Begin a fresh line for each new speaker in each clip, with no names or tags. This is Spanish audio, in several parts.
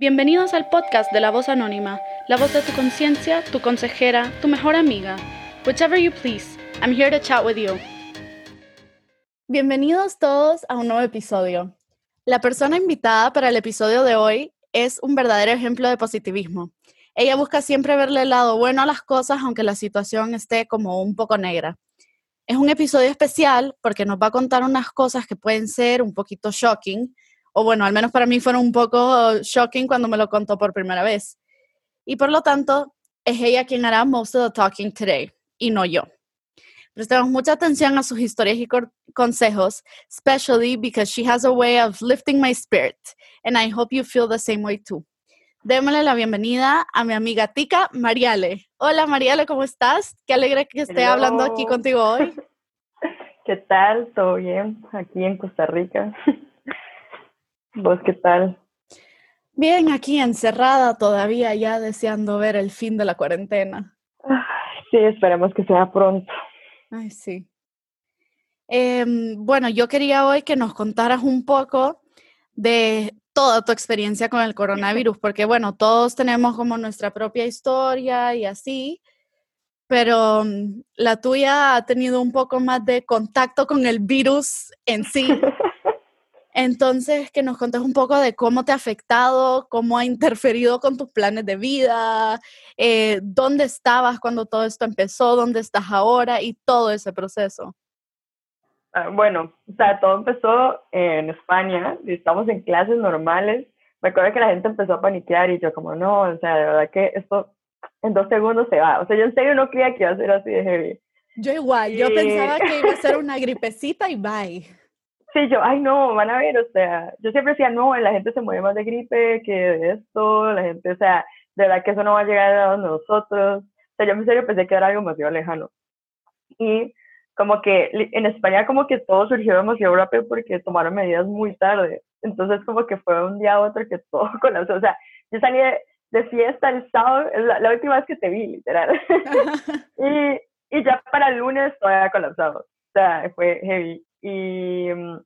Bienvenidos al podcast de La Voz Anónima, la voz de tu conciencia, tu consejera, tu mejor amiga. Whichever you please, I'm here to chat with you. Bienvenidos todos a un nuevo episodio. La persona invitada para el episodio de hoy es un verdadero ejemplo de positivismo. Ella busca siempre verle el lado bueno a las cosas aunque la situación esté como un poco negra. Es un episodio especial porque nos va a contar unas cosas que pueden ser un poquito shocking, o bueno, al menos para mí fueron un poco shocking cuando me lo contó por primera vez. Y por lo tanto, es ella quien hará most of the talking today, y no yo. Prestemos mucha atención a sus historias y consejos, especially because she has a way of lifting my spirit, and I hope you feel the same way too. Démosle la bienvenida a mi amiga Tica Mariale. Hola Mariale, ¿cómo estás? Qué alegre que esté hablando aquí contigo hoy.
¿Qué tal? ¿Todo bien? Aquí en Costa Rica. ¿Vos qué tal?
Bien, aquí encerrada todavía, ya deseando ver el fin de la cuarentena.
Sí, esperemos que sea pronto.
Ay, sí. Em, bueno, yo quería hoy que nos contaras un poco de toda tu experiencia con el coronavirus, porque bueno, todos tenemos como nuestra propia historia y así, pero mm, la tuya ha tenido un poco más de contacto con el virus en sí. Entonces, que nos contes un poco de cómo te ha afectado, cómo ha interferido con tus planes de vida, eh, dónde estabas cuando todo esto empezó, dónde estás ahora y todo ese proceso.
Ah, bueno, o sea, todo empezó en España, y estamos en clases normales. Me acuerdo que la gente empezó a paniquear y yo como, no, o sea, de verdad que esto en dos segundos se va. O sea, yo en serio no creía que iba a ser así de heavy.
Yo igual, yo pensaba que iba a ser una gripecita y bye.
Sí, yo, ay no, van a ver, o sea, yo siempre decía, no, la gente se muere más de gripe que de esto, la gente, o sea, de verdad que eso no va a llegar a nosotros. O sea, yo en serio pensé que era algo demasiado lejano. Y como que en España como que todo surgió demasiado rápido porque tomaron medidas muy tarde. Entonces como que fue un día a otro que todo colapsó. O sea, yo salí de, fiesta el sábado, la, la, última vez que te vi, literal. y, y ya para el lunes todo había colapsado. O sea, fue heavy. Y mm,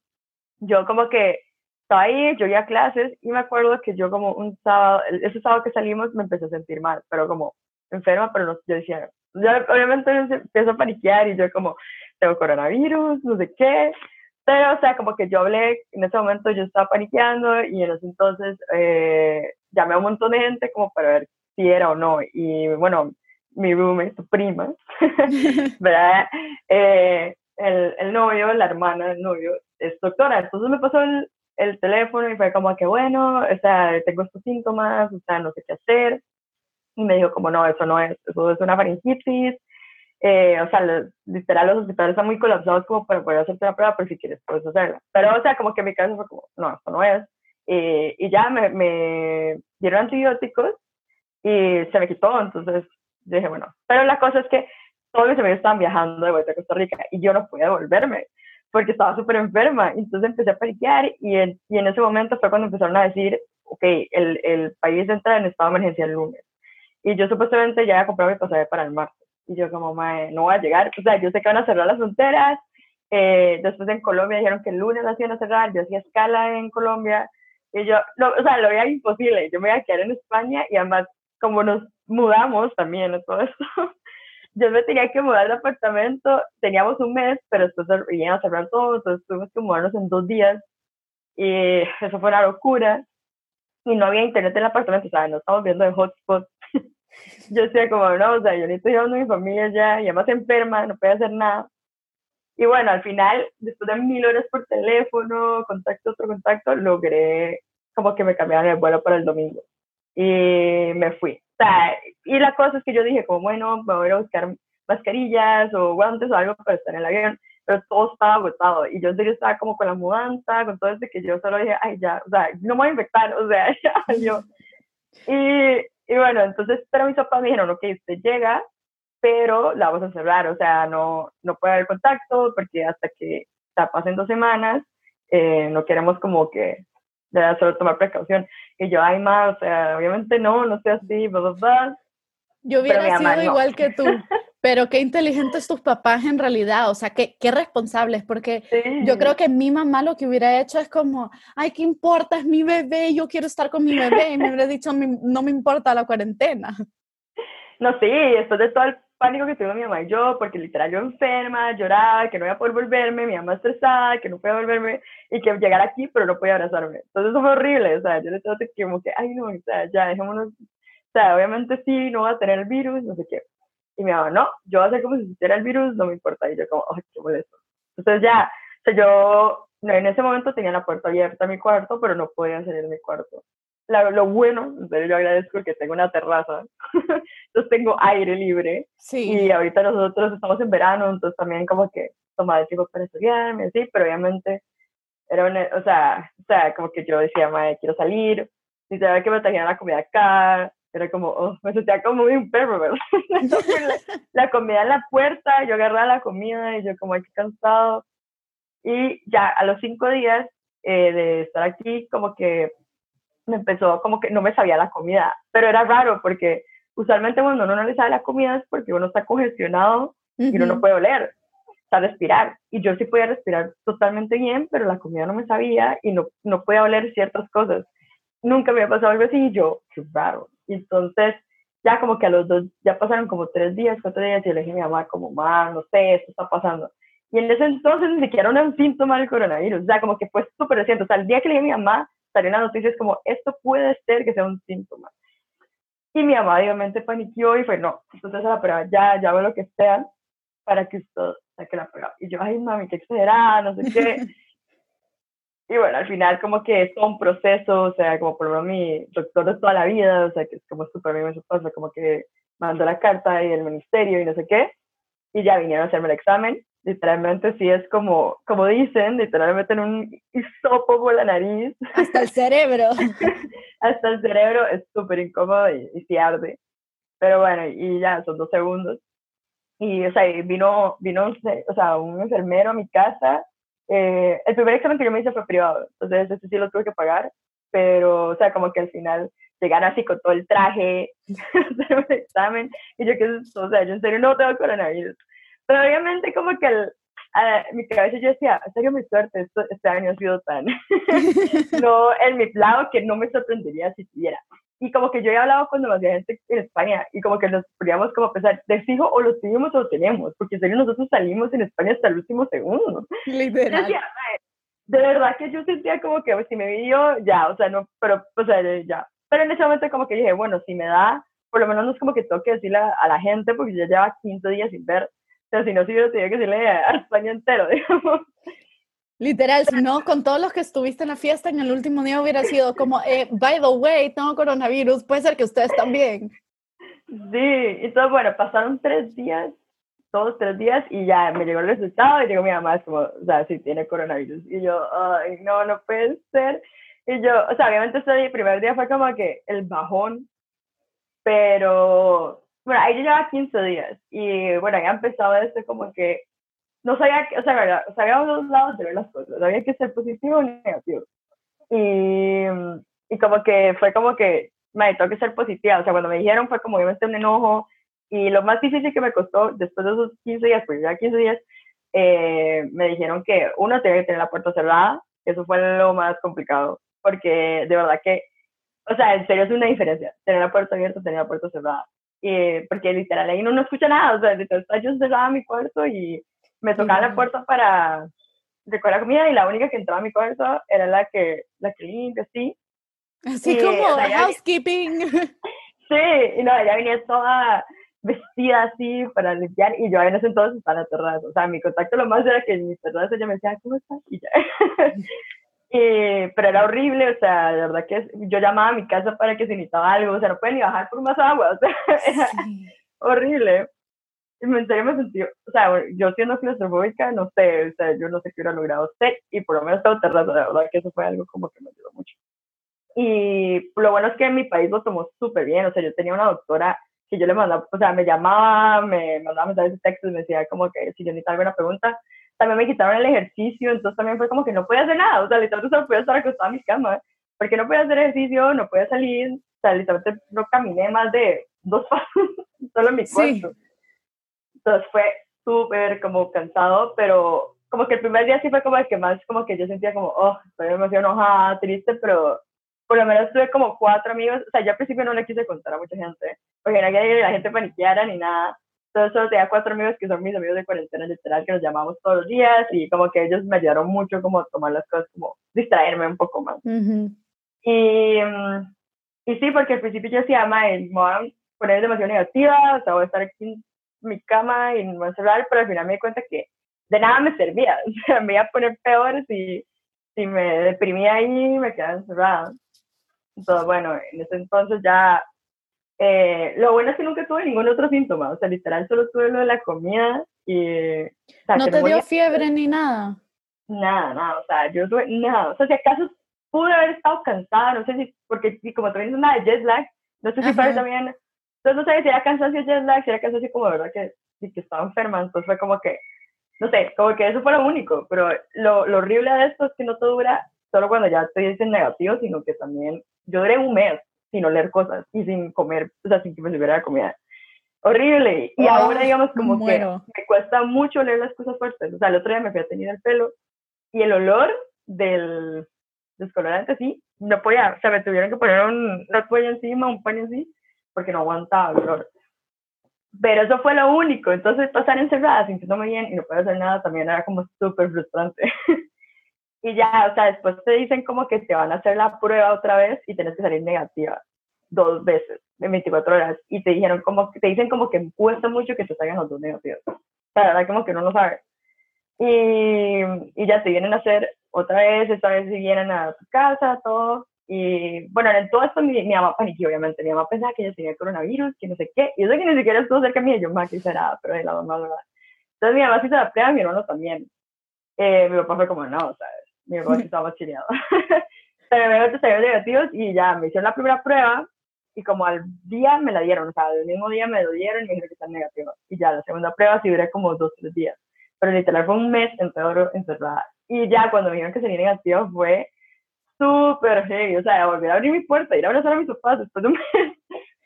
yo como que estaba ahí, yo iba a clases y me acuerdo que yo como un sábado, ese sábado que salimos me empecé a sentir mal, pero como enferma, pero no, yo decía, ya obviamente empiezo a paniquear y yo como, tengo coronavirus, no sé qué, pero o sea, como que yo hablé, en ese momento yo estaba paniqueando y en ese entonces eh, llamé a un montón de gente como para ver si era o no, y bueno, mi roommate, su prima, ¿verdad? Eh, el, el, novio, la hermana del novio, es doctora. Entonces me pasó el, el, teléfono y fue como que, bueno, o sea, tengo estos síntomas, o sea, no sé qué hacer. Y me dijo como, no, eso no es, eso es una faringitis. Eh, o sea, literal, los hospitales están muy colapsados como para poder hacerte la prueba, pero si quieres puedes hacerla. Pero, o sea, como que mi caso fue como, no, eso no es. y ya me, me dieron antibióticos y se me quitó, entonces dije, bueno, pero la cosa es que todos mis amigos estaban viajando de vuelta a Costa Rica y yo no podía volverme porque estaba súper enferma. Entonces empecé a paniquear y en, y en ese momento fue cuando empezaron a decir, ok, el, el país entra en estado de emergencia el lunes. Y yo supuestamente ya había comprado mi pasaje para el martes. Y yo como, no voy a llegar. O sea, yo sé que van a cerrar las fronteras. Eh, después en Colombia dijeron que el lunes las iban a cerrar. Yo hacía escala en Colombia. Y yo, no, o sea, lo veía imposible. Yo me iba a quedar en España y además, como nos mudamos también, todo esto, yo me tenía que mudar de apartamento, teníamos un mes, pero después iban a cerrar todo, entonces tuvimos que mudarnos en dos días y eso fue una locura y no había internet en el apartamento, o sea, no estamos viendo de hotspot. yo decía como, no, o sea, yo necesito llevando a mi familia ya, y además enferma, no puede hacer nada. Y bueno, al final, después de mil horas por teléfono, contacto, otro contacto, logré como que me cambiaran el vuelo para el domingo. Y me fui sea, y la cosa es que yo dije, como bueno, me voy a buscar mascarillas o guantes o algo para estar en el avión, pero todo estaba agotado. Y yo en serio estaba como con la mudanza, con todo eso, que yo solo dije, ay, ya, o sea, no me voy a infectar, o sea, ya, yo. Y, y bueno, entonces, pero mis papás me dijeron, ok, usted llega, pero la vamos a cerrar, o sea, no, no puede haber contacto, porque hasta que o pasen dos semanas, eh, no queremos como que de solo tomar precaución. Y yo, ay, más, o sea, obviamente no, no sé así, bla, bla,
Yo hubiera sido igual que tú. Pero qué inteligentes tus papás en realidad, o sea, qué, qué responsables, porque yo creo que mi mamá lo que hubiera hecho es como, ay, ¿qué importa? Es mi bebé, yo quiero estar con mi bebé, y me hubiera dicho, no me importa la cuarentena.
No, sí, después de todo el pánico que tuvo mi mamá y yo, porque literal yo enferma, lloraba, que no iba a poder volverme, mi mamá estresada, que no podía volverme, y que llegara aquí, pero no podía abrazarme. Entonces eso fue horrible, o sea, yo le tengo que como que, ay no, o sea, ya, dejémonos, o sea, obviamente sí, no va a tener el virus, no sé qué. Y mi mamá, no, yo voy a hacer como si tuviera el virus, no me importa. Y yo como, ay, qué molesto. Entonces ya, o sea, yo en ese momento tenía la puerta abierta a mi cuarto, pero no podía salir de mi cuarto. Lo bueno, entonces yo agradezco que tengo una terraza, entonces tengo aire libre. Sí. Y ahorita nosotros estamos en verano, entonces también como que tomaba el tiempo para estudiarme, así, pero obviamente era una, o sea, o sea, como que yo decía, madre, quiero salir, y sabía que me trajeran la comida acá, era como, oh, me sentía como un perro, ¿verdad? la, comida en la puerta, yo agarraba la comida y yo como aquí cansado. Y ya a los cinco días eh, de estar aquí, como que me empezó, como que no me sabía la comida, pero era raro porque usualmente cuando uno no le sabe la comida es porque uno está congestionado y uno no puede oler, o sea, respirar. Y yo sí podía respirar totalmente bien, pero la comida no me sabía y no, no podía oler ciertas cosas. Nunca me había pasado algo así y yo, qué raro. Y entonces, ya como que a los dos, ya pasaron como tres días, cuatro días, y le dije a mi mamá, como, mamá, no sé, esto está pasando. Y en ese entonces ni siquiera era un síntoma del coronavirus, o sea, como que fue súper reciente. O sea, el día que le dije a mi mamá, salió una noticia, es como, esto puede ser que sea un síntoma. Y mi mamá obviamente paniqueó y fue, no, entonces a la prueba, ya, ya veo lo que sea para que usted saque la prueba. Y yo, ay, mami, qué exagerada, no sé qué. y bueno, al final como que es un proceso, o sea, como por ejemplo mi doctor de toda la vida, o sea, que es como súper bien su esposa, como que mandó la carta y el ministerio y no sé qué, y ya vinieron a hacerme el examen. Literalmente sí es como, como dicen, literalmente en un hisopo por la nariz.
Hasta el cerebro.
Hasta el cerebro es súper incómodo y, y sí arde. Pero bueno, y ya son dos segundos. Y, o sea, vino, vino, o sea, un enfermero a mi casa eh, el primer examen que yo me hice fue privado, entonces ese sí lo tuve que pagar, pero, o sea, como que al final llegaron así con todo el traje, hacer un examen, y yo que, o sea, yo en serio no tengo coronavirus. Pero obviamente como que el, a mi cabeza yo decía, en serio mi suerte, esto, este año ha sido tan, no en mi lado que no me sorprendería si tuviera. Y como que yo he hablado con demasiada gente en España y como que nos podíamos como pensar, de fijo o lo tuvimos o lo tenemos, porque en serio nosotros salimos en España hasta el último segundo.
Literal.
de verdad que yo sentía como que pues, si me vio, ya, o sea, no, pero, o sea, ya. Pero en ese momento como que dije, bueno, si me da, por lo menos no es como que tengo que decirle a, la gente, porque ya lleva 15 días sin ver, sea, si no, si yo tenía que decirle a España entero, digamos.
Literal, si no, con todos los que estuviste en la fiesta en el último día hubiera sido como, eh, by the way, tengo coronavirus, puede ser que ustedes también.
Sí, entonces bueno, pasaron tres días, todos tres días, y ya me llegó el resultado y llegó mi mamá, es como, o sea, sí tiene coronavirus. Y yo, ay, no, no puede ser. Y yo, o sea, obviamente ese primer día fue como que el bajón, pero, bueno, ahí yo llevaba 15 días, y bueno, ya empezado este como que no sabía, o sea, sea, había dos lados de ver las cosas, había que ser positivo o negativo. Y, y como que fue como que, me tengo que ser positiva, o sea, cuando me dijeron fue como obviamente un enojo, y lo más difícil que me costó después de esos 15 días, pues ya 15 días, eh, me dijeron que uno tenía que tener la puerta cerrada, eso fue lo más complicado, porque de verdad que, o sea, en serio es una diferencia, tener la puerta abierta, tener la puerta cerrada, y, porque literal ahí uno no escucha nada, o sea, literal yo cerrada mi cuarto y me tocaba la puerta para recoger la comida y la única que entraba a mi cuarto era la que, la que limpia,
así. Así como housekeeping.
Sí, y no, ella venía toda vestida así para limpiar y yo en ese entonces estaba en la terraza. O sea, mi contacto lo más era que en mi terraza ella me decía, ¿cómo estás? Y ya. Y, pero era horrible, o sea, de verdad que yo llamaba a mi casa para que se necesitaba algo, o sea, no pueden ni bajar por más agua, o sea, era horrible en serio me sentí, o sea, yo siendo claustrofóbica, no sé, o sea, yo no sé qué hubiera logrado ser y por lo menos tengo terraza, de verdad que eso fue algo como que me ayudó mucho. Y lo bueno es que en mi país lo tomó súper bien, o sea, yo tenía una doctora que yo le mandaba, o sea, me llamaba, me mandaba mensajes de texto y me decía como que si yo necesitaba alguna pregunta, también me quitaron el ejercicio, entonces también fue como que no podía hacer nada, o sea, literalmente solo podía estar acostada en mi cama, porque no podía hacer ejercicio, no podía salir, o sea, literalmente no caminé más de dos pasos solo en mi cuarto. Entonces fue súper como cansado, pero como que el primer día sí fue como el que más, como que yo sentía como, oh, estoy demasiado enojada, triste, pero por lo menos tuve como cuatro amigos, o sea, yo al principio no le quise contar a mucha gente, porque no quería que la gente paniqueara ni nada, entonces solo tenía cuatro amigos que son mis amigos de cuarentena literal, que nos llamamos todos los días, y como que ellos me ayudaron mucho como a tomar las cosas, como distraerme un poco más. y, mm, y sí, porque al principio yo decía, me voy a poner demasiado negativa, o sea, voy a estar aquí en mi cama y me voy a cerrar, pero al final me di cuenta que de nada me servía, o sea, me iba a poner peor si, si me deprimía ahí y me quedaba encerrada. Entonces, bueno, en ese entonces ya, eh, lo bueno es que nunca tuve ningún otro síntoma, o sea, literal solo tuve lo de la comida y... O
sea, ¿No te dio fiebre ni nada?
Nada, nada, o sea, yo tuve nada, o sea, si acaso pude haber estado cansada, no sé si, porque si como también es una de jet lag, no sé si fue también, entonces no sé si era cansancio jet lag, si era cansancio como de verdad que, que estaba enferma, entonces fue como que, no sé, como que eso fue lo único, pero lo, lo horrible de esto es que no te dura solo cuando ya estoy en negativo, sino que también yo duré un mes sin oler cosas y sin comer, o sea, sin que me sirviera la comida. Horrible. Y ahora, digamos, como que me cuesta mucho oler las cosas fuertes. O sea, el otro día me fui a tener el pelo y el olor del descolorante, sí, no podía, o sea, me tuvieron que poner un, una toalla encima, un paño así, porque no aguantaba el olor. Pero eso fue lo único. Entonces, pasar encerrada sintiéndome bien y no poder hacer nada también era como súper frustrante. y ya, o sea, después te dicen como que te van a hacer la prueba otra vez y tienes que salir negativa dos veces en 24 horas y te dijeron como te dicen como que cuesta mucho que te salgan los dos negativos. O sea, la verdad como que uno no sabe. Y, y ya te vienen a hacer otra vez, esta vez si vienen a tu casa, todo. Y bueno, en todo esto mi, mi mamá paniqueó, obviamente. Mi mamá pensaba que ella tenía coronavirus, que no sé qué. Y eso que ni siquiera estuvo cerca de mí, yo más que nada, pero de la mamá, ¿verdad? Entonces mi mamá sí se la prueba, mi hermano también. Eh, mi papá fue como, no, sea, mi papá estaba chileado. Pero salieron negativos y ya me hicieron la primera prueba y como al día me la dieron, o sea, el mismo día me lo dieron y me dijeron que están negativos. Y ya la segunda prueba sí duré como dos, tres días. Pero literal fue un mes entero encerrada. Y ya cuando me dijeron que salí negativo fue súper heavy, o sea, volver a abrir mi puerta, ir a abrazar a mis papás después de un mes.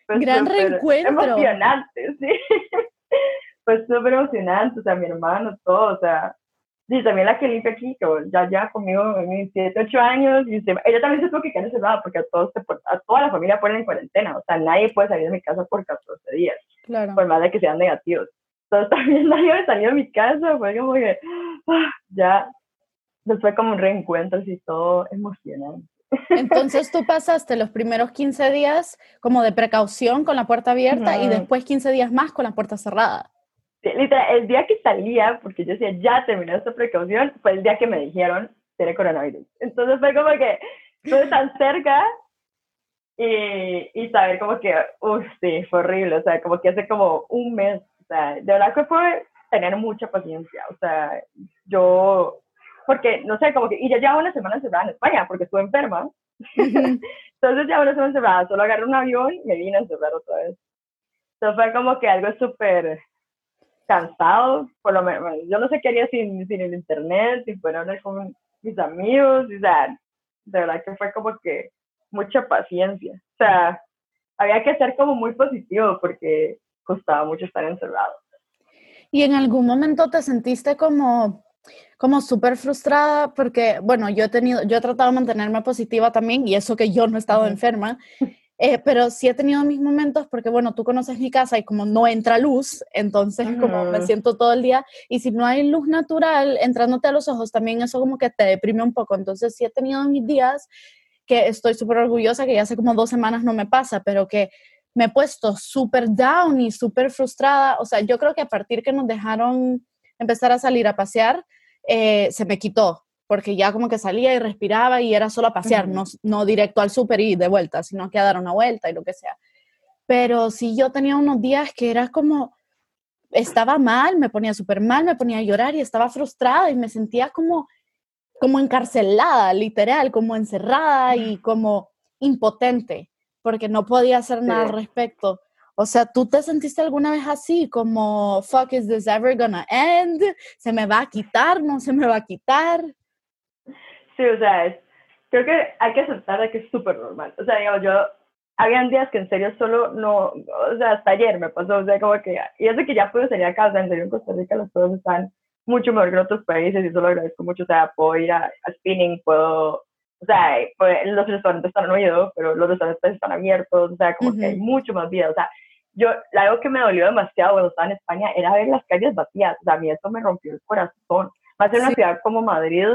Gran reencuentro.
Emocionante, sí. fue súper emocionante, o sea, mi hermano, todo, o sea, Sí, también la que limpia aquí, que ya ya conmigo en mis 7, 8 años, y ella también se tuvo que quedar encerrada porque a, todos a toda la familia ponen en cuarentena, o sea, nadie puede salir de mi casa por 14 días, claro. por más de que sean negativos. Entonces también nadie salió de mi casa, fue como que, ah, ya, después como un reencuentro así todo emocionante.
Entonces tú pasaste los primeros 15 días como de precaución con la puerta abierta y después 15 días más con la puerta cerrada
literal, el día que salía, porque yo decía, ya terminé esta precaución, fue el día que me dijeron, tiene coronavirus. Entonces fue como que estuve tan cerca y, y saber como que, uff, sí, fue horrible, o sea, como que hace como un mes, o sea, de verdad que fue tener mucha paciencia, o sea, yo, porque, no sé, como que, y ya llevaba una semana encerrada en España, porque estuve enferma, entonces ya una semana encerrada, solo agarré un avión y me vine a encerrar otra vez. Entonces fue como que algo súper cansado, por lo menos, yo no sé qué haría sin, sin el internet, sin poder hablar con mis amigos, o sea, de verdad que fue como que mucha paciencia, o sea, había que ser como muy positivo porque costaba mucho estar encerrado.
¿Y en algún momento te sentiste como, como súper frustrada? Porque, bueno, yo he tenido, yo he tratado de mantenerme positiva también y eso que yo no he estado enferma. Eh, pero sí he tenido mis momentos porque, bueno, tú conoces mi casa y como no entra luz, entonces como me siento todo el día y si no hay luz natural entrándote a los ojos, también eso como que te deprime un poco. Entonces sí he tenido mis días que estoy súper orgullosa, que ya hace como dos semanas no me pasa, pero que me he puesto súper down y súper frustrada. O sea, yo creo que a partir que nos dejaron empezar a salir a pasear, eh, se me quitó porque ya como que salía y respiraba y era solo a pasear, no, no directo al súper y de vuelta, sino que a dar una vuelta y lo que sea. Pero sí yo tenía unos días que era como, estaba mal, me ponía súper mal, me ponía a llorar y estaba frustrada y me sentía como, como encarcelada, literal, como encerrada y como impotente, porque no podía hacer nada al respecto. O sea, ¿tú te sentiste alguna vez así como, fuck, is this ever gonna end? ¿Se me va a quitar? ¿No se me va a quitar?
Sí, o sea, es, creo que hay que aceptar que es súper normal. O sea, digamos, yo habían días que en serio solo no, o sea, hasta ayer me pasó, o sea, como que, y eso que ya pude salir a casa, en serio en Costa Rica las cosas están mucho mejor que en otros países y eso lo agradezco mucho, o sea, puedo ir a, spinning, puedo, o sea, pues, los restaurantes están oído, pero los restaurantes están abiertos, o sea, como que hay mucho más vida, o sea, yo, algo que me dolió demasiado cuando estaba en España era ver las calles vacías, o sea, a mí eso me rompió el corazón, más en una ciudad como Madrid,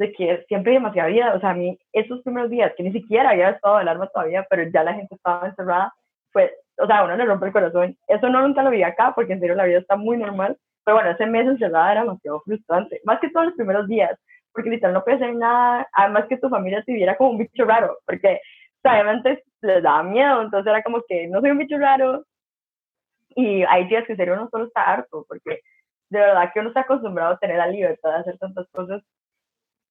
de que siempre hay demasiada vida, o sea, a mí esos primeros días, que ni siquiera había estado alarma todavía, pero ya la gente estaba encerrada, pues, o sea, uno le rompe el corazón. Eso no nunca lo vi acá, porque en serio la vida está muy normal, pero bueno, ese mes encerrada era demasiado frustrante, más que todos los primeros días, porque literal no puedes hacer nada, además que tu familia te viera como un bicho raro, porque obviamente les daba miedo, entonces era como que no soy un bicho raro, y hay días que en serio uno solo está harto, porque de verdad que uno está acostumbrado a tener la libertad de hacer tantas cosas,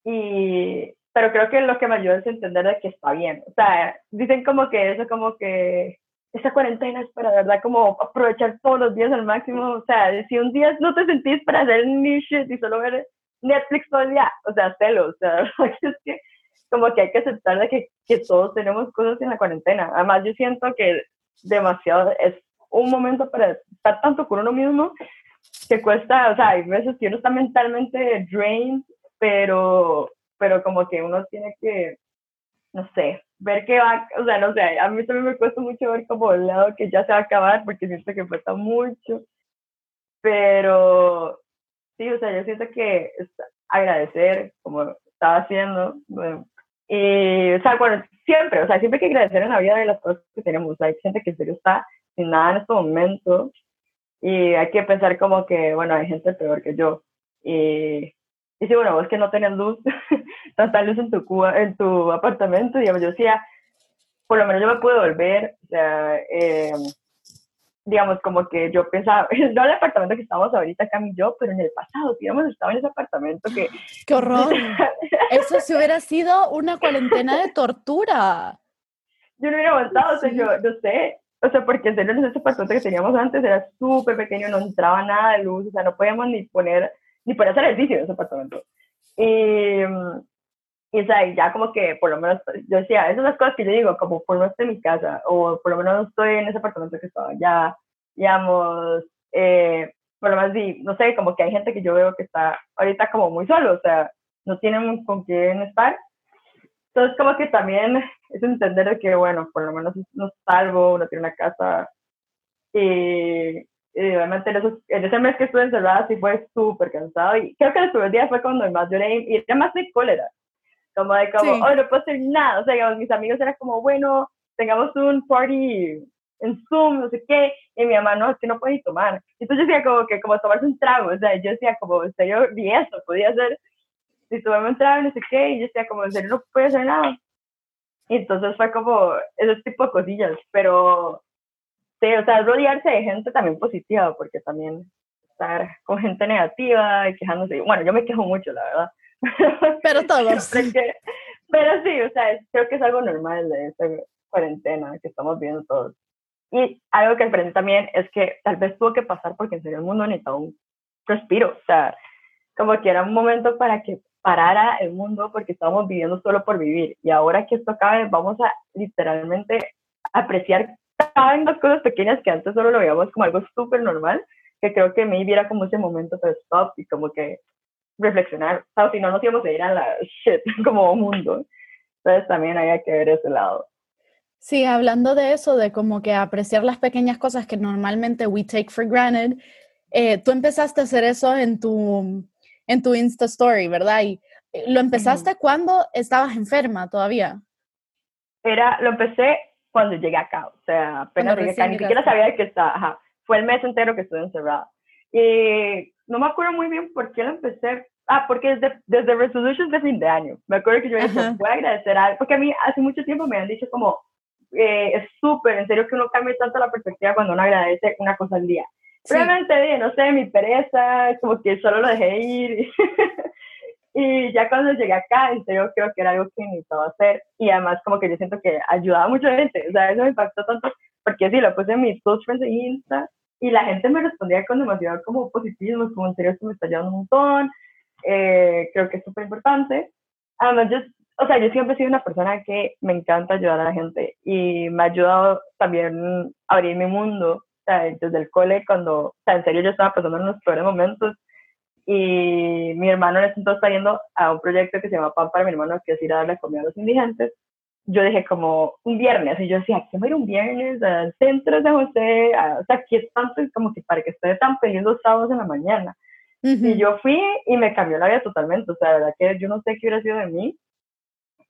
y, pero creo que lo que me ayuda es entender de que está bien, o sea, dicen como que eso como que esa cuarentena es para, verdad, como aprovechar todos los días al máximo. O sea, si un día no te sentís para hacer ni shit y solo ver Netflix todo el día, o sea, celo, o sea, es que como que hay que aceptar de que, que todos tenemos cosas en la cuarentena. Además, yo siento que demasiado es un momento para estar tanto con uno mismo que cuesta, o sea, hay veces que uno está mentalmente drained, pero, pero como que uno tiene que, no sé, ver que va, o sea, no sé, a mí también me cuesta mucho ver como el lado que ya se va a acabar porque siento que falta mucho, pero sí, o sea, yo siento que es agradecer como estaba haciendo, y, o sea, bueno, siempre, o sea, siempre hay que agradecer en la vida de las cosas que tenemos, o sea, hay gente que en serio está sin nada en estos momentos y hay que pensar como que, bueno, hay gente peor que yo, y y si, bueno, vos que no tenés luz, tanta luz en tu, en tu apartamento, digamos, yo decía, por lo menos yo me pude volver, o sea, eh, digamos, como que yo pensaba, no el apartamento que estamos ahorita, Cami y yo, pero en el pasado, digamos, estaba en ese apartamento que...
¡Qué horror! Eso sí hubiera sido una cuarentena de tortura.
Yo no hubiera aguantado, o sea, yo, no sé, o sea, porque en serio, ese apartamento que teníamos antes era súper pequeño, no entraba nada de luz, o sea, no podíamos ni poner ni para hacer ejercicio en ese apartamento. Y, y o sea, ya como que por lo menos, yo decía, esas son las cosas que yo digo, como por lo menos estoy en mi casa, o por lo menos no estoy en ese apartamento que estaba, ya, digamos, eh, por lo menos, sí, no sé, como que hay gente que yo veo que está ahorita como muy solo, o sea, no tienen con quién estar. Entonces, como que también es entender que, bueno, por lo menos no salvo, uno tiene una casa y, y obviamente en, ese mes que estuve encerrada sí fue súper cansado y creo que el primer día fue cuando más lloré y era más de cólera, como de como, oh, no puedo hacer nada, o sea, digamos, mis amigos eran como, bueno, tengamos un party en Zoom, no sé qué, y mi mamá, no, es que no puede tomar. Entonces yo decía como que, como tomarse un trago, o sea, yo decía como, en serio, ni eso podía hacer, si tomarme un trago, no sé qué, y yo decía como, en serio, no puede hacer nada. Y entonces fue como ese tipo de cosillas, pero Sí, o sea, rodearse de gente también positiva, porque también estar con gente negativa y quejándose. Bueno, yo me quejo mucho, la verdad.
Pero todos.
pero sí, o sea, creo que es algo normal de esta cuarentena que estamos viendo todos. Y algo que aprendí también es que tal vez tuvo que pasar porque en serio el mundo necesitaba un respiro. O sea, como que era un momento para que parara el mundo porque estábamos viviendo solo por vivir. Y ahora que esto acabe, vamos a literalmente apreciar saben dos cosas pequeñas que antes solo lo veíamos como algo súper normal, que creo que me viera como ese momento de stop y como que reflexionar, o sea, si no nos íbamos a ir a la shit como mundo. Entonces también hay que ver ese lado.
Sí, hablando de eso, de como que apreciar las pequeñas cosas que normalmente we take for granted, eh, tú empezaste a hacer eso en tu, en tu Insta Story, ¿verdad? Y eh, lo empezaste cuando estabas enferma todavía.
Era, lo empecé cuando llegué acá, o sea, apenas llegué acá, ni siquiera sabía que estaba, ajá, fue el mes entero que estuve encerrada. Y no me acuerdo muy bien por qué lo empecé, ah, porque desde, desde Resolutions de fin de año, me acuerdo que yo dije, voy a agradecer a porque a mí hace mucho tiempo me han dicho como, eh, es súper, en serio que uno cambia tanto la perspectiva cuando uno agradece una cosa al día. Sí. Realmente, no sé, mi pereza, como que solo lo dejé ir. Y ya cuando llegué acá, en serio creo que era algo que necesitaba hacer y además como que yo siento que ayudaba a mucha gente, o sea, eso me impactó tanto porque sí, lo puse en mis friends de Insta y la gente me respondía con demasiado como positivismo, como en serio esto me está ayudando un montón, eh, creo que es súper importante. Además, yo, o sea, yo siempre he sido una persona que me encanta ayudar a la gente y me ha ayudado también a abrir mi mundo, o sea, desde el cole, cuando, o sea, en serio yo estaba pasando unos peores momentos y mi hermano en ese entonces está yendo a un proyecto que se llama Pan para mi hermano, que es ir a darle comida a los indigentes. Yo dije como un viernes, y yo decía, ¿qué voy a ir un viernes al centro de José? o sea, aquí es tanto, como que para que esté tan feliz los sábados en la mañana. Y yo fui y me cambió la vida totalmente, o sea, la verdad que yo no sé qué hubiera sido de mí,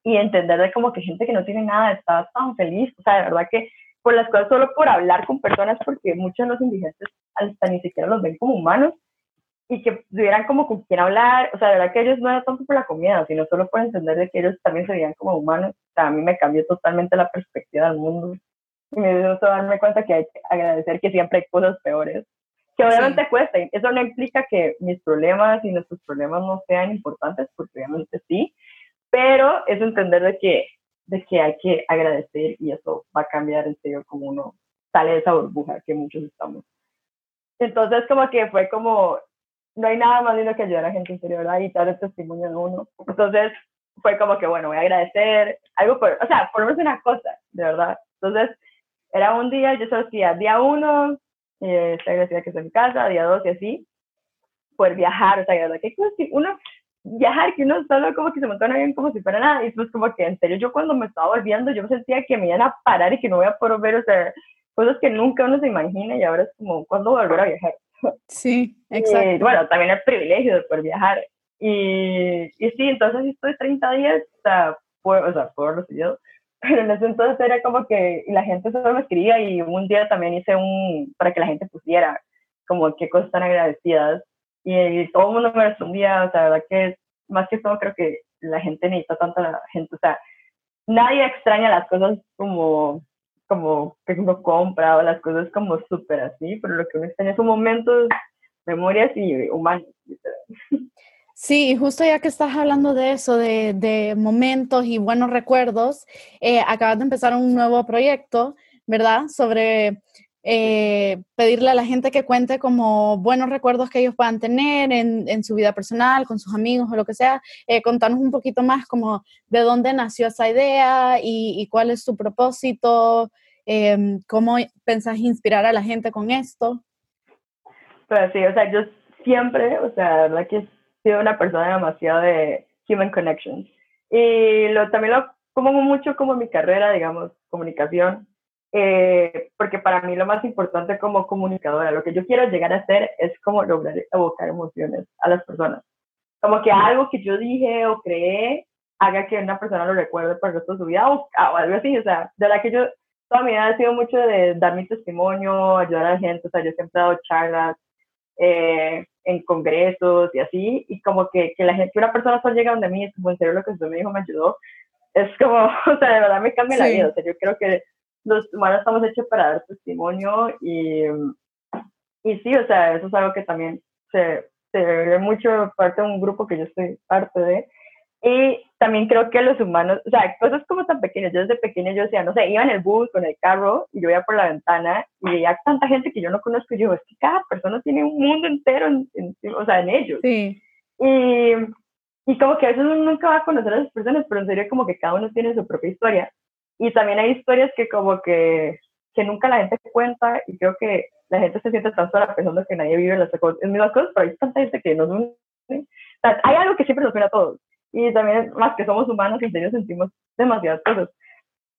y entender de como que gente que no tiene nada está tan feliz, o sea, de verdad que por las cosas solo por hablar con personas, porque muchos de los indigentes hasta ni siquiera los ven como humanos, y que tuvieran como con quién hablar, o sea, de verdad que ellos no era tanto por la comida, sino solo por entender de que ellos también se veían como humanos, o sea, a mí me cambió totalmente la perspectiva del mundo, y me hizo darme cuenta que hay que agradecer que siempre hay cosas peores, que obviamente cuesta, y eso no implica que mis problemas y nuestros problemas no sean importantes, porque obviamente sí, pero es entender de que, de que hay que agradecer y eso va a cambiar en serio como uno sale de esa burbuja que muchos estamos. Entonces como que fue como, no hay nada más lindo que ayudar a gente interior y dar el testimonio de uno. Entonces fue como que, bueno, voy a agradecer, algo por, o sea, por lo menos una cosa, de verdad. Entonces, era un día, yo solo decía, día uno, eh, se agradecía que estoy en casa, día dos y así, poder viajar, o sea, verdad que uno, viajar, que uno solo como que se montó en avión como si fuera nada, y pues como que en serio yo cuando me estaba volviendo yo sentía que me iban a parar y que no voy a poder ver, o sea, cosas que nunca uno se imagina y ahora es como, ¿cuándo volver a viajar?
Sí, exacto.
Y, bueno, también el privilegio de poder viajar. Y, y sí, entonces estoy 30 días, o sea, por, o sea, por los pero en ese entonces era como que la gente solo me escribía y un día también hice un, para que la gente pusiera como qué cosas tan agradecidas y, todo el mundo me respondía, o sea, la verdad que más que todo creo que la gente necesita tanto la gente, o sea, nadie extraña las cosas como, como que uno compra o las cosas como súper así, pero lo que uno extraña son momentos, memorias y humanos.
Sí, justo ya que estás hablando de eso, de, de momentos y buenos recuerdos, eh, acabas de empezar un nuevo proyecto, ¿verdad? Sobre eh, pedirle a la gente que cuente como buenos recuerdos que ellos puedan tener en, en su vida personal, con sus amigos o lo que sea. Eh, contanos un poquito más como de dónde nació esa idea y, y cuál es su propósito, eh, cómo pensás inspirar a la gente con esto.
Pues sí, o sea, yo siempre, o sea, la verdad que he sido una persona demasiado de human connections. Y lo, también lo como mucho como mi carrera, digamos, comunicación eh, porque para mí lo más importante como comunicadora, lo que yo quiero llegar a hacer es como lograr evocar emociones a las personas. Como que algo que yo dije o creé haga que una persona lo recuerde por el resto de su vida o, algo así. O sea, de la que yo toda mi vida he sido mucho de dar mi testimonio, ayudar a la gente. O sea, yo siempre he dado charlas eh, en congresos y así. Y como que, que la gente, que una persona solo llega donde mí, es como en serio lo que usted me dijo me ayudó. Es como, o sea, de verdad me cambia la vida. O sea, yo creo que los humanos estamos hechos para dar testimonio y, y sí, o sea, eso es algo que también se, se ve mucho parte de un grupo que yo estoy parte de. Y también creo que los humanos, o sea, cosas como tan pequeñas, yo desde pequeña yo decía, no sé, iba en el bus con el carro y yo iba por la ventana y veía tanta gente que yo no conozco y yo, es que cada persona tiene un mundo entero, en, o sea, en ellos.
Sí.
Y, y como que a veces uno nunca va a conocer a esas personas, pero en serio como que cada uno tiene su propia historia. Y también hay historias que como que, que nunca la gente cuenta y creo que la gente se siente tan sola pensando que nadie vive las mismas cosas, pero hay tanta gente que nos une. hay algo que siempre nos une a todos. Y también, más que somos humanos, en serio sentimos demasiadas cosas.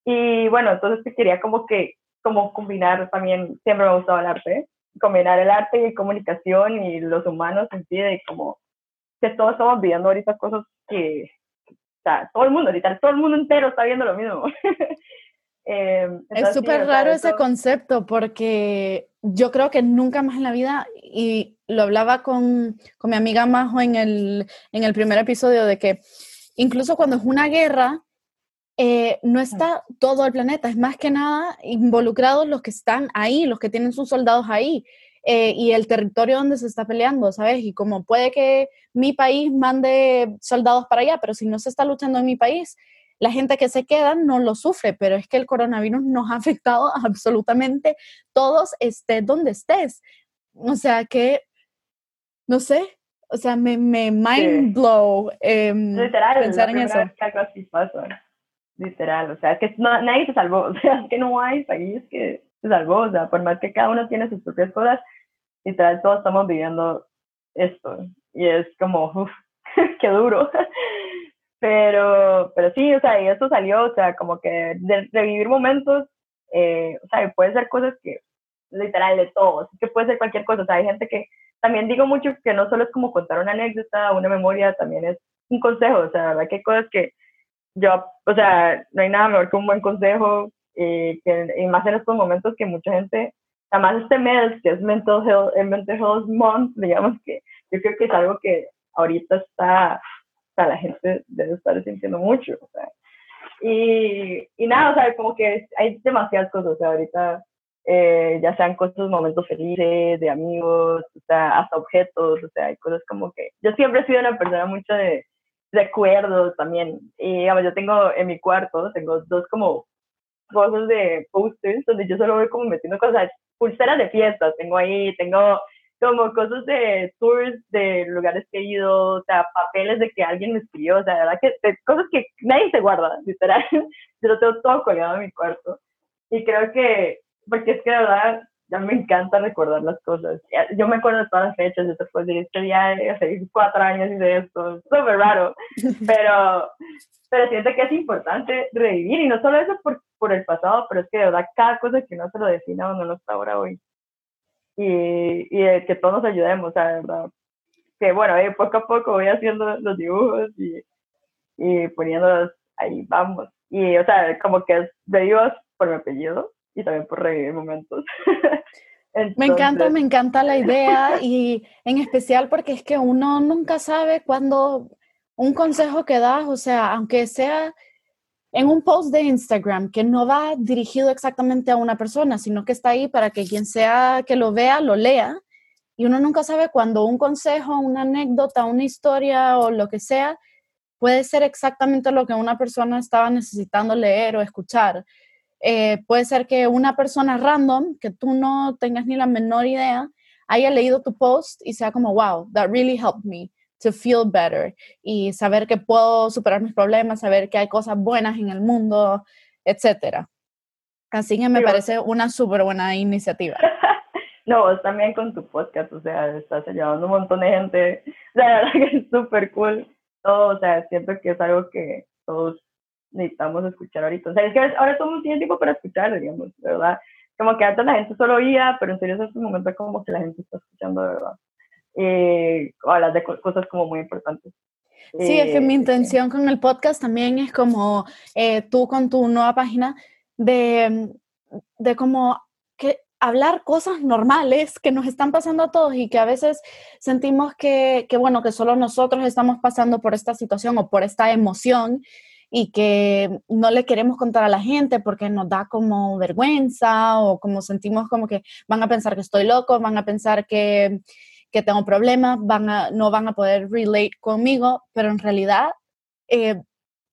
Y bueno, entonces quería como que, como combinar también, siempre me ha gustado el arte, combinar el arte y comunicación y los humanos en sí, de como que todos estamos viviendo ahorita cosas que, o sea, todo el mundo, literal, todo el mundo entero está viendo lo mismo.
eh, es súper raro ese concepto porque yo creo que nunca más en la vida, y lo hablaba con, con mi amiga Majo en el, en el primer episodio, de que incluso cuando es una guerra, eh, no está todo el planeta, es más que nada involucrados los que están ahí, los que tienen sus soldados ahí. Eh, y el territorio donde se está peleando, ¿sabes? Y como puede que mi país mande soldados para allá, pero si no se está luchando en mi país, la gente que se queda no lo sufre, pero es que el coronavirus nos ha afectado a absolutamente todos, estés donde estés. O sea que, no sé, o sea, me, me mind blow em,
Literal,
pensar en eso.
Literal, o sea, es que no- nadie se salvó, o sea, es que no hay país que se salvó, o sea, por más que cada uno tiene sus propias cosas, literal, todos estamos viviendo esto, y es como, uff, qué duro. Pero, pero sí, o sea, y eso salió, o sea, como que de revivir momentos, eh, o sea, puede ser cosas que, literal, de todo, así que puede ser cualquier cosa, o sea, hay gente que, también digo mucho que no solo es como contar una anécdota, una memoria, también es un consejo, o sea, la verdad que hay cosas que yo, o sea, no hay nada mejor que un buen consejo, y, que, y más en estos momentos que mucha gente, además este mes, que es Mental Health, el Mental Health Month, digamos que yo creo que es algo que ahorita está, o sea, la gente debe estar sintiendo mucho, o sea, y, y nada, o sea, como que hay demasiadas cosas, o sea, ahorita eh, ya sean cosas, momentos felices, de amigos, o sea, hasta objetos, o sea, hay cosas como que yo siempre he sido una persona mucho de recuerdos también, y digamos, yo tengo en mi cuarto, tengo dos como cosas de posters donde yo solo voy como metiendo cosas, pulseras de fiestas, tengo ahí, tengo como cosas de tours de lugares que he ido, o sea, papeles de que alguien me escribió, o sea, de verdad que de cosas que nadie se guarda, literal, yo lo tengo todo colgado en mi cuarto, y creo que porque es que de verdad ya me encanta recordar las cosas. Yo me acuerdo de todas las fechas, yo te puedo decir, este día hace cuatro años hice esto, es súper raro, pero, pero siento que es importante revivir, y no solo eso por, por el pasado, pero es que de verdad cada cosa que uno se lo define a uno no está ahora hoy. Y, y de que todos nos ayudemos, o sea, de verdad. Que bueno, eh, poco a poco voy haciendo los dibujos y, y poniéndolos ahí, vamos. Y, o sea, como que es revivos por mi apellido, y también por revivir momentos.
Entonces, me encanta, me encanta la idea y en especial porque es que uno nunca sabe cuándo un consejo que das, o sea, aunque sea en un post de Instagram que no va dirigido exactamente a una persona, sino que está ahí para que quien sea que lo vea, lo lea. Y uno nunca sabe cuando un consejo, una anécdota, una historia o lo que sea puede ser exactamente lo que una persona estaba necesitando leer o escuchar. Eh, puede ser que una persona random, que tú no tengas ni la menor idea, haya leído tu post y sea como, wow, that really helped me to feel better y saber que puedo superar mis problemas, saber que hay cosas buenas en el mundo, etc. Así que me parece una súper buena iniciativa.
No, vos también con tu podcast, o sea, estás ayudando un montón de gente. O sea, la verdad que es súper cool todo, o sea, siento que es algo que todos necesitamos escuchar ahorita. O sea, es que ahora todo el mundo tiene tiempo para escuchar, digamos, verdad. Como que antes la gente solo oía, pero en serio en este momento como que la gente está escuchando verdad. Y hablas de co- cosas como muy importantes.
Sí, es que mi
Eh,
intención con el podcast también es como eh, tú con tu nueva página de, de como que hablar cosas normales que nos están pasando a todos y que a veces sentimos que, que, bueno, que solo nosotros estamos pasando por esta situación o por esta emoción y que no le queremos contar a la gente porque nos da como vergüenza o como sentimos como que van a pensar que estoy loco, van a pensar que, que tengo problemas, van a, no van a poder relate conmigo, pero en realidad eh,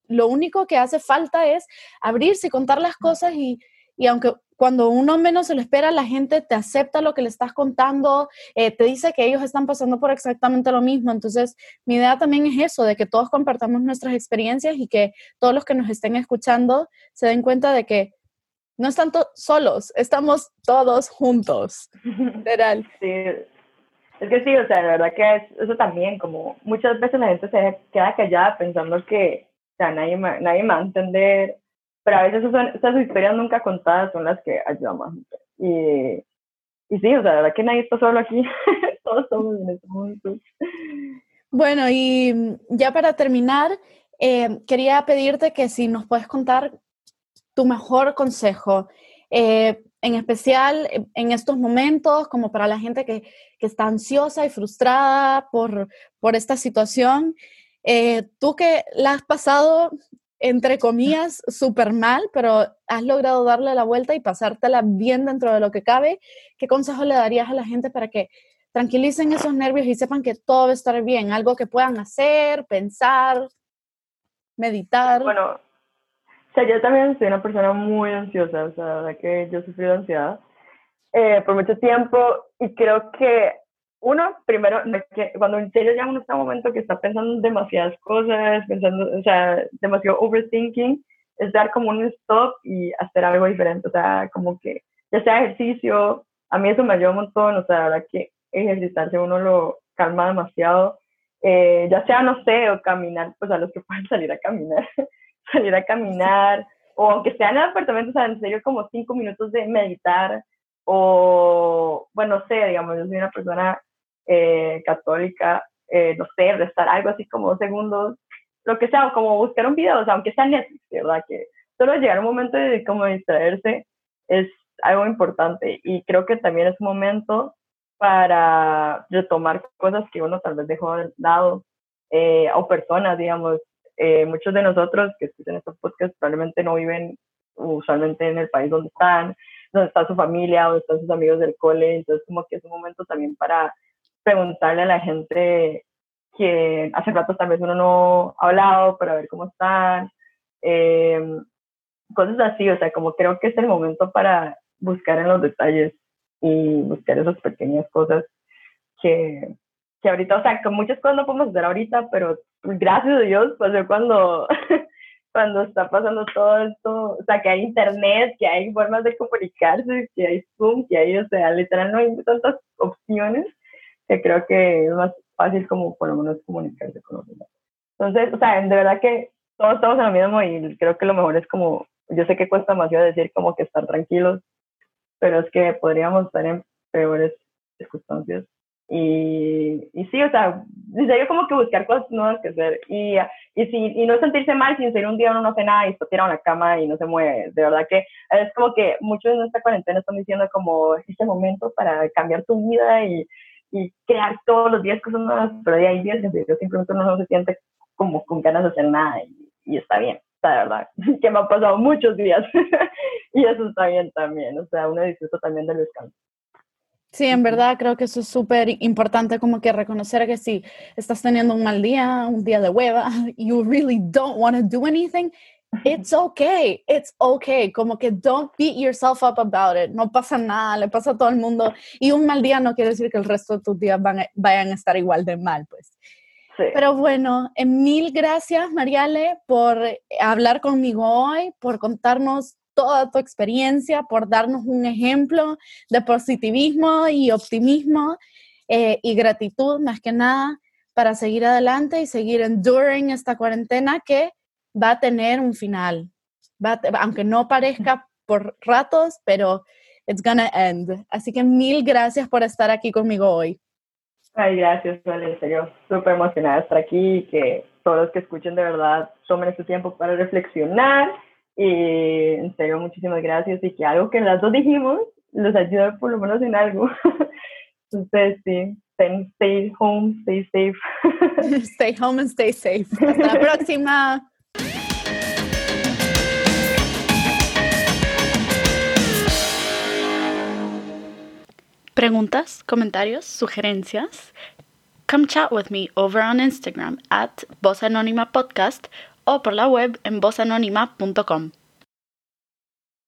lo único que hace falta es abrirse y contar las cosas y, y aunque cuando uno menos se lo espera, la gente te acepta lo que le estás contando, eh, te dice que ellos están pasando por exactamente lo mismo. Entonces, mi idea también es eso, de que todos compartamos nuestras experiencias y que todos los que nos estén escuchando se den cuenta de que no están solos, estamos todos juntos. Literal.
Sí, es que sí, o sea, la verdad que es, eso también, como muchas veces la gente se queda callada pensando que, o sea, nadie, nadie me va a entender, pero a veces son, esas historias nunca contadas son las que ayudan más. Y, y sí, o sea, la verdad que nadie está solo aquí, todos estamos en este mundo.
Bueno, y ya para terminar, eh, quería pedirte que si nos puedes contar tu mejor consejo, eh, en especial en estos momentos, como para la gente que, que está ansiosa y frustrada por, por esta situación. Eh, tú que la has pasado, entre comillas, súper mal, pero has logrado darle la vuelta y pasártela bien dentro de lo que cabe, ¿qué consejo le darías a la gente para que tranquilicen esos nervios y sepan que todo va a estar bien? Algo que puedan hacer, pensar, meditar.
Bueno, o sea, yo también soy una persona muy ansiosa, o sea, la verdad que yo sufrí de ansiedad eh, por mucho tiempo y creo que uno, primero, que cuando en serio ya uno está en un momento que está pensando en demasiadas cosas, pensando, o sea, demasiado overthinking, es dar como un stop y hacer algo diferente, o sea, como que ya sea ejercicio, a mí eso me ayuda un montón, o sea, la verdad que ejercitarse uno lo calma demasiado, eh, ya sea, no sé, o caminar, pues a los que pueden salir a caminar, salir a caminar, o aunque sea en el apartamento, o sea, en serio como cinco minutos de meditar, o, bueno, no sé, digamos, yo soy una persona eh, católica, eh, no sé, restar algo así como dos segundos, lo que sea, como buscar un video, o sea, aunque sea Netflix, ¿verdad? Que solo llegar un momento de como distraerse es algo importante y creo que también es un momento para retomar cosas que uno tal vez dejó de lado eh, o personas, digamos. Eh, muchos de nosotros que escuchan estos podcasts probablemente no viven usualmente en el país donde están, donde está su familia, donde están sus amigos del cole, entonces como que es un momento también para preguntarle a la gente que hace rato tal vez uno no ha hablado para ver cómo están, eh, cosas así, o sea, como creo que es el momento para buscar en los detalles y buscar esas pequeñas cosas que, que ahorita, o sea, que muchas cosas no podemos hacer ahorita, pero gracias a Dios, pues yo cuando, cuando está pasando todo esto, o sea, que hay internet, que hay formas de comunicarse, que hay Zoom, que hay, o sea, literal no hay tantas opciones, que creo que es más fácil como por lo menos comunicarse con los demás. Entonces, o sea, de verdad que todos estamos en lo mismo y creo que lo mejor es como, yo sé que cuesta demasiado decir como que estar tranquilos, pero es que podríamos estar en peores circunstancias. Y, y sí, o sea, yo como que buscar cosas nuevas que hacer. Y, y, si, y no sentirse mal sin ser un día uno no hace nada y está tirado en la cama y no se mueve. De verdad que es como que muchos en esta cuarentena están diciendo como este momento para cambiar tu vida y, y crear todos los días cosas nuevas, pero hay días que simplemente uno no se siente como con ganas de hacer nada y, y está bien de verdad, que me ha pasado muchos días y eso está bien también, o sea, uno disfruta también del descanso.
Sí, en verdad creo que eso es súper importante como que reconocer que si estás teniendo un mal día, un día de hueva, you really don't want to do anything, it's okay, it's okay, como que don't beat yourself up about it, no pasa nada, le pasa a todo el mundo y un mal día no quiere decir que el resto de tus días van vayan a estar igual de mal, pues. Pero bueno, eh, mil gracias, Mariale, por hablar conmigo hoy, por contarnos toda tu experiencia, por darnos un ejemplo de positivismo y optimismo eh, y gratitud, más que nada, para seguir adelante y seguir enduring esta cuarentena que va a tener un final. Va aunque no parezca por ratos, pero it's gonna end. Así que mil gracias por estar aquí conmigo hoy.
Ay, gracias, Vale. En súper emocionada de estar aquí y que todos los que escuchen de verdad tomen este tiempo para reflexionar. Y en serio, muchísimas gracias. Y que algo que las dos dijimos los ayude por lo menos en algo. Entonces, sí, stay home, stay safe.
stay home and stay safe. Hasta la próxima. preguntas, comentarios, sugerencias, come chat with me over on Instagram at Voz Anónima Podcast o por la web en vozanónima.com.